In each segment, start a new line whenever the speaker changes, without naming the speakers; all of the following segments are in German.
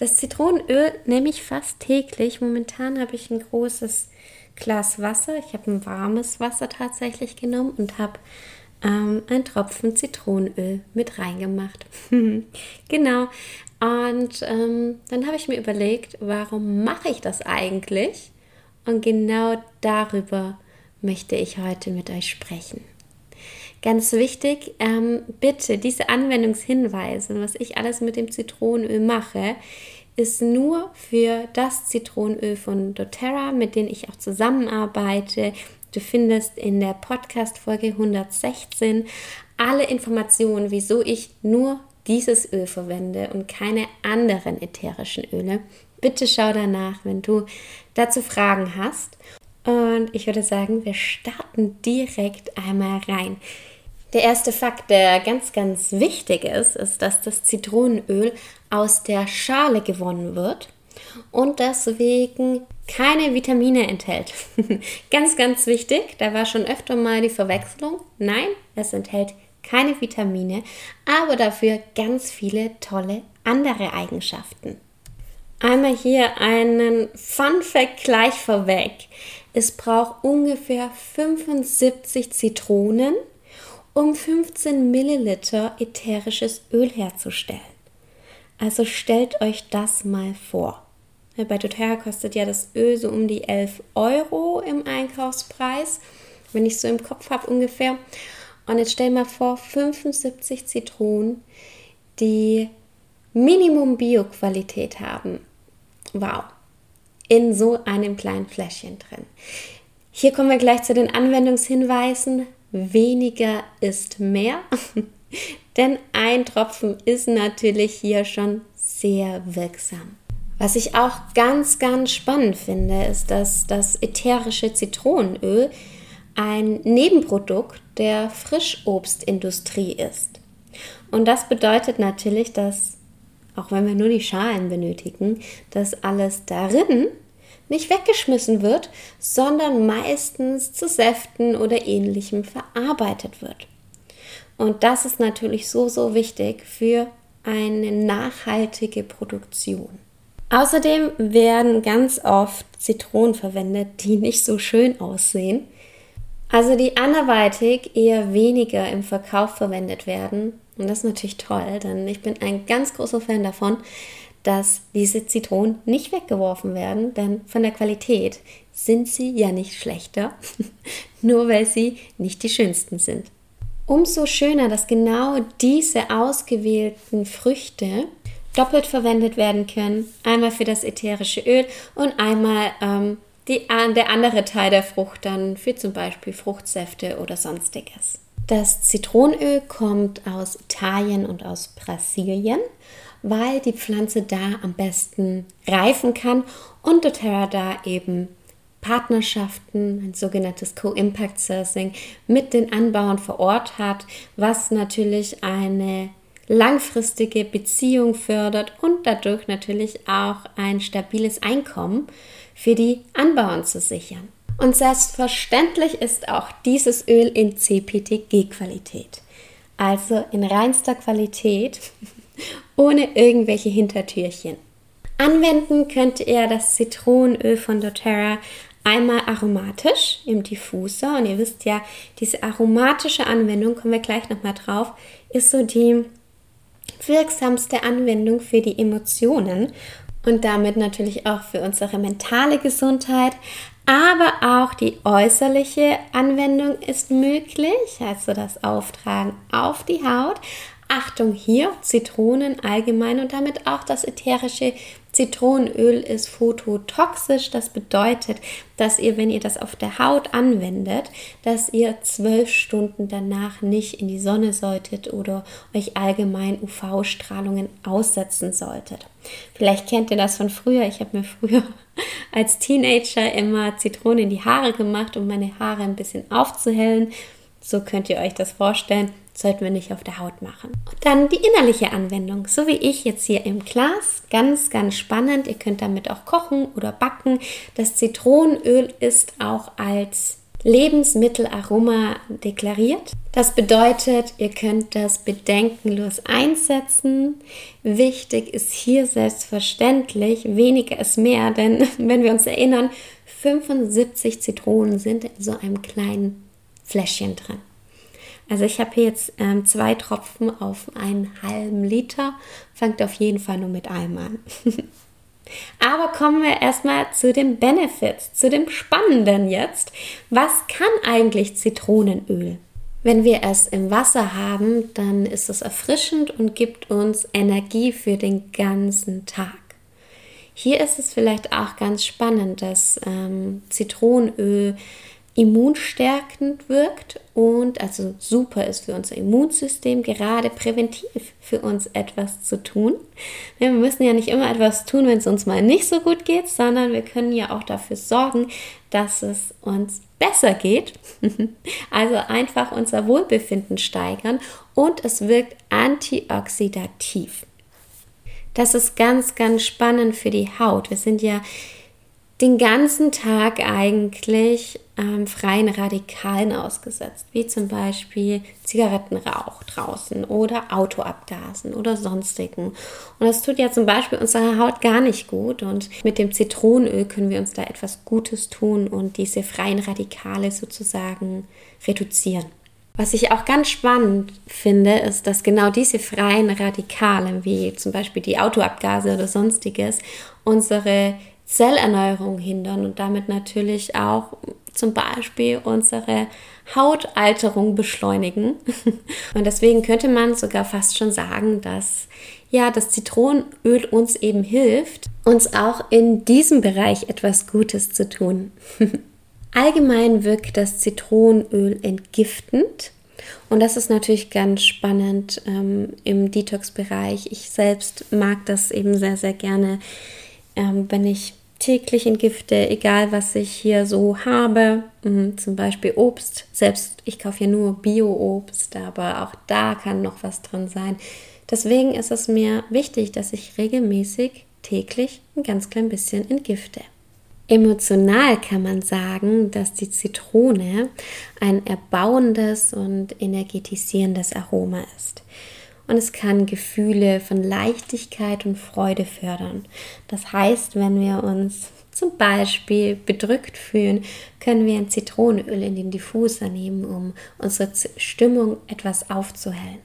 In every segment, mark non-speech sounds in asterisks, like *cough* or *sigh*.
Das Zitronenöl nehme ich fast täglich. Momentan habe ich ein großes Glas Wasser. Ich habe ein warmes Wasser tatsächlich genommen und habe ähm, einen Tropfen Zitronenöl mit reingemacht. *laughs* genau. Und ähm, dann habe ich mir überlegt, warum mache ich das eigentlich? Und genau darüber möchte ich heute mit euch sprechen. Ganz wichtig, ähm, bitte diese Anwendungshinweise, was ich alles mit dem Zitronenöl mache, ist nur für das Zitronenöl von doTERRA, mit dem ich auch zusammenarbeite. Du findest in der Podcast-Folge 116 alle Informationen, wieso ich nur dieses Öl verwende und keine anderen ätherischen Öle. Bitte schau danach, wenn du dazu Fragen hast. Und ich würde sagen, wir starten direkt einmal rein. Der erste Fakt, der ganz, ganz wichtig ist, ist, dass das Zitronenöl aus der Schale gewonnen wird und deswegen keine Vitamine enthält. *laughs* ganz, ganz wichtig, da war schon öfter mal die Verwechslung. Nein, es enthält keine Vitamine, aber dafür ganz viele tolle andere Eigenschaften. Einmal hier einen Fun Fact gleich vorweg. Es braucht ungefähr 75 Zitronen, um 15 Milliliter ätherisches Öl herzustellen. Also stellt euch das mal vor. Bei doTERRA kostet ja das Öl so um die 11 Euro im Einkaufspreis, wenn ich so im Kopf habe ungefähr. Und jetzt stell mal vor, 75 Zitronen, die Minimum Bio-Qualität haben. Wow, in so einem kleinen Fläschchen drin. Hier kommen wir gleich zu den Anwendungshinweisen weniger ist mehr. *laughs* Denn ein Tropfen ist natürlich hier schon sehr wirksam. Was ich auch ganz, ganz spannend finde, ist, dass das ätherische Zitronenöl ein Nebenprodukt der Frischobstindustrie ist. Und das bedeutet natürlich, dass, auch wenn wir nur die Schalen benötigen, dass alles darin nicht weggeschmissen wird, sondern meistens zu Säften oder ähnlichem verarbeitet wird. Und das ist natürlich so, so wichtig für eine nachhaltige Produktion. Außerdem werden ganz oft Zitronen verwendet, die nicht so schön aussehen. Also die anderweitig eher weniger im Verkauf verwendet werden. Und das ist natürlich toll, denn ich bin ein ganz großer Fan davon, dass diese Zitronen nicht weggeworfen werden, denn von der Qualität sind sie ja nicht schlechter, *laughs* nur weil sie nicht die schönsten sind. Umso schöner, dass genau diese ausgewählten Früchte doppelt verwendet werden können. Einmal für das ätherische Öl und einmal ähm, die, der andere Teil der Frucht dann für zum Beispiel Fruchtsäfte oder sonstiges. Das Zitronenöl kommt aus Italien und aus Brasilien weil die Pflanze da am besten reifen kann und doTERRA da eben Partnerschaften, ein sogenanntes Co-Impact Sourcing mit den Anbauern vor Ort hat, was natürlich eine langfristige Beziehung fördert und dadurch natürlich auch ein stabiles Einkommen für die Anbauern zu sichern. Und selbstverständlich ist auch dieses Öl in CPTG-Qualität, also in reinster Qualität *laughs* ohne irgendwelche Hintertürchen. Anwenden könnt ihr das Zitronenöl von doTERRA einmal aromatisch im Diffuser und ihr wisst ja, diese aromatische Anwendung, kommen wir gleich nochmal drauf, ist so die wirksamste Anwendung für die Emotionen und damit natürlich auch für unsere mentale Gesundheit, aber auch die äußerliche Anwendung ist möglich, also das Auftragen auf die Haut, Achtung hier, Zitronen allgemein und damit auch das ätherische Zitronenöl ist phototoxisch. Das bedeutet, dass ihr, wenn ihr das auf der Haut anwendet, dass ihr zwölf Stunden danach nicht in die Sonne solltet oder euch allgemein UV-Strahlungen aussetzen solltet. Vielleicht kennt ihr das von früher. Ich habe mir früher als Teenager immer Zitrone in die Haare gemacht, um meine Haare ein bisschen aufzuhellen. So könnt ihr euch das vorstellen. Sollten wir nicht auf der Haut machen. Und dann die innerliche Anwendung, so wie ich jetzt hier im Glas. Ganz, ganz spannend. Ihr könnt damit auch kochen oder backen. Das Zitronenöl ist auch als Lebensmittelaroma deklariert. Das bedeutet, ihr könnt das bedenkenlos einsetzen. Wichtig ist hier selbstverständlich, weniger ist mehr, denn *laughs* wenn wir uns erinnern, 75 Zitronen sind in so einem kleinen Fläschchen drin. Also ich habe hier jetzt ähm, zwei Tropfen auf einen halben Liter. Fangt auf jeden Fall nur mit einem an. *laughs* Aber kommen wir erstmal zu den Benefits, zu dem Spannenden jetzt. Was kann eigentlich Zitronenöl? Wenn wir es im Wasser haben, dann ist es erfrischend und gibt uns Energie für den ganzen Tag. Hier ist es vielleicht auch ganz spannend, dass ähm, Zitronenöl immunstärkend wirkt und also super ist für unser Immunsystem, gerade präventiv für uns etwas zu tun. Wir müssen ja nicht immer etwas tun, wenn es uns mal nicht so gut geht, sondern wir können ja auch dafür sorgen, dass es uns besser geht. *laughs* Also einfach unser Wohlbefinden steigern und es wirkt antioxidativ. Das ist ganz, ganz spannend für die Haut. Wir sind ja den ganzen Tag eigentlich ähm, freien Radikalen ausgesetzt, wie zum Beispiel Zigarettenrauch draußen oder Autoabgasen oder sonstigen. Und das tut ja zum Beispiel unserer Haut gar nicht gut. Und mit dem Zitronenöl können wir uns da etwas Gutes tun und diese freien Radikale sozusagen reduzieren. Was ich auch ganz spannend finde, ist, dass genau diese freien Radikale, wie zum Beispiel die Autoabgase oder sonstiges, unsere Zellerneuerung hindern und damit natürlich auch zum Beispiel unsere Hautalterung beschleunigen. *laughs* Und deswegen könnte man sogar fast schon sagen, dass ja das Zitronenöl uns eben hilft, uns auch in diesem Bereich etwas Gutes zu tun. *laughs* Allgemein wirkt das Zitronenöl entgiftend. Und das ist natürlich ganz spannend ähm, im Detox-Bereich. Ich selbst mag das eben sehr, sehr gerne, ähm, wenn ich täglich entgifte, egal was ich hier so habe. Mhm, zum Beispiel Obst. Selbst ich kaufe ja nur Bio-Obst, aber auch da kann noch was drin sein. Deswegen ist es mir wichtig, dass ich regelmäßig täglich ein ganz klein bisschen entgifte. Emotional kann man sagen, dass die Zitrone ein erbauendes und energetisierendes Aroma ist und es kann Gefühle von Leichtigkeit und Freude fördern. Das heißt, wenn wir uns zum Beispiel bedrückt fühlen, können wir ein Zitronenöl in den Diffuser nehmen, um unsere Stimmung etwas aufzuhellen.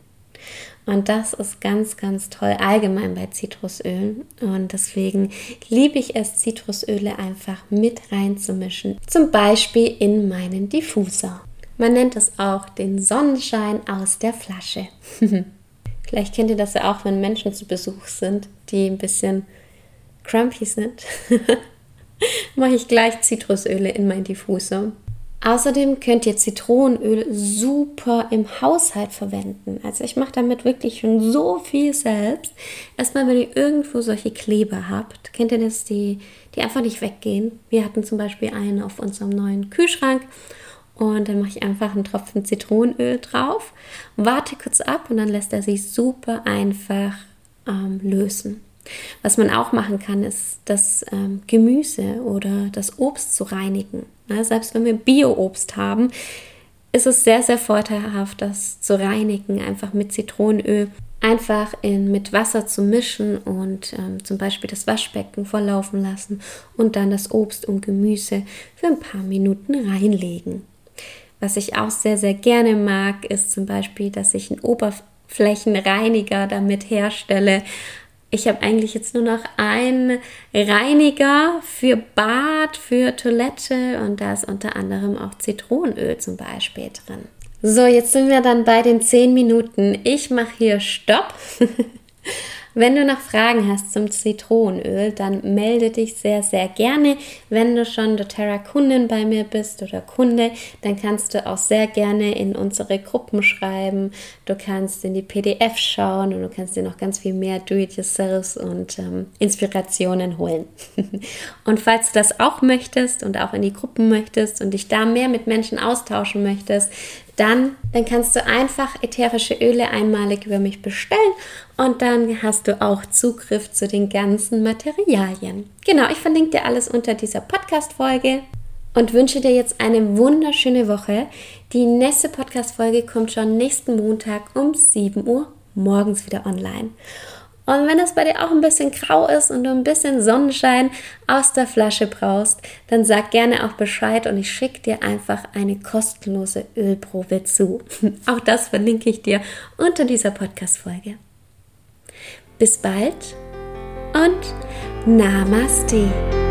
Und das ist ganz, ganz toll allgemein bei Zitrusölen. Und deswegen liebe ich es, Zitrusöle einfach mit reinzumischen. Zum Beispiel in meinen Diffuser. Man nennt es auch den Sonnenschein aus der Flasche. *laughs* Vielleicht kennt ihr das ja auch, wenn Menschen zu Besuch sind, die ein bisschen crumpy sind. *laughs* Mache ich gleich Zitrusöle in mein Diffuser. Außerdem könnt ihr Zitronenöl super im Haushalt verwenden. Also ich mache damit wirklich schon so viel selbst. Erstmal, wenn ihr irgendwo solche Kleber habt, kennt ihr das, die, die einfach nicht weggehen. Wir hatten zum Beispiel einen auf unserem neuen Kühlschrank und dann mache ich einfach einen Tropfen Zitronenöl drauf, warte kurz ab und dann lässt er sich super einfach ähm, lösen. Was man auch machen kann, ist das ähm, Gemüse oder das Obst zu reinigen. Ja, selbst wenn wir Bio-Obst haben, ist es sehr, sehr vorteilhaft, das zu reinigen, einfach mit Zitronenöl einfach in, mit Wasser zu mischen und ähm, zum Beispiel das Waschbecken volllaufen lassen und dann das Obst und Gemüse für ein paar Minuten reinlegen. Was ich auch sehr, sehr gerne mag, ist zum Beispiel, dass ich einen Oberflächenreiniger damit herstelle. Ich habe eigentlich jetzt nur noch einen Reiniger für Bad, für Toilette und da ist unter anderem auch Zitronenöl zum Beispiel drin. So, jetzt sind wir dann bei den 10 Minuten. Ich mache hier Stopp. *laughs* Wenn du noch Fragen hast zum Zitronenöl, dann melde dich sehr, sehr gerne. Wenn du schon doTERRA-Kundin bei mir bist oder Kunde, dann kannst du auch sehr gerne in unsere Gruppen schreiben. Du kannst in die PDF schauen und du kannst dir noch ganz viel mehr Do-it-yourselfs und ähm, Inspirationen holen. *laughs* und falls du das auch möchtest und auch in die Gruppen möchtest und dich da mehr mit Menschen austauschen möchtest, dann, dann kannst du einfach ätherische Öle einmalig über mich bestellen und dann hast du auch Zugriff zu den ganzen Materialien. Genau, ich verlinke dir alles unter dieser Podcast-Folge und wünsche dir jetzt eine wunderschöne Woche. Die nächste Podcast-Folge kommt schon nächsten Montag um 7 Uhr morgens wieder online. Und wenn es bei dir auch ein bisschen grau ist und du ein bisschen Sonnenschein aus der Flasche brauchst, dann sag gerne auch Bescheid und ich schicke dir einfach eine kostenlose Ölprobe zu. *laughs* Auch das verlinke ich dir unter dieser Podcast-Folge. Bis bald und Namaste.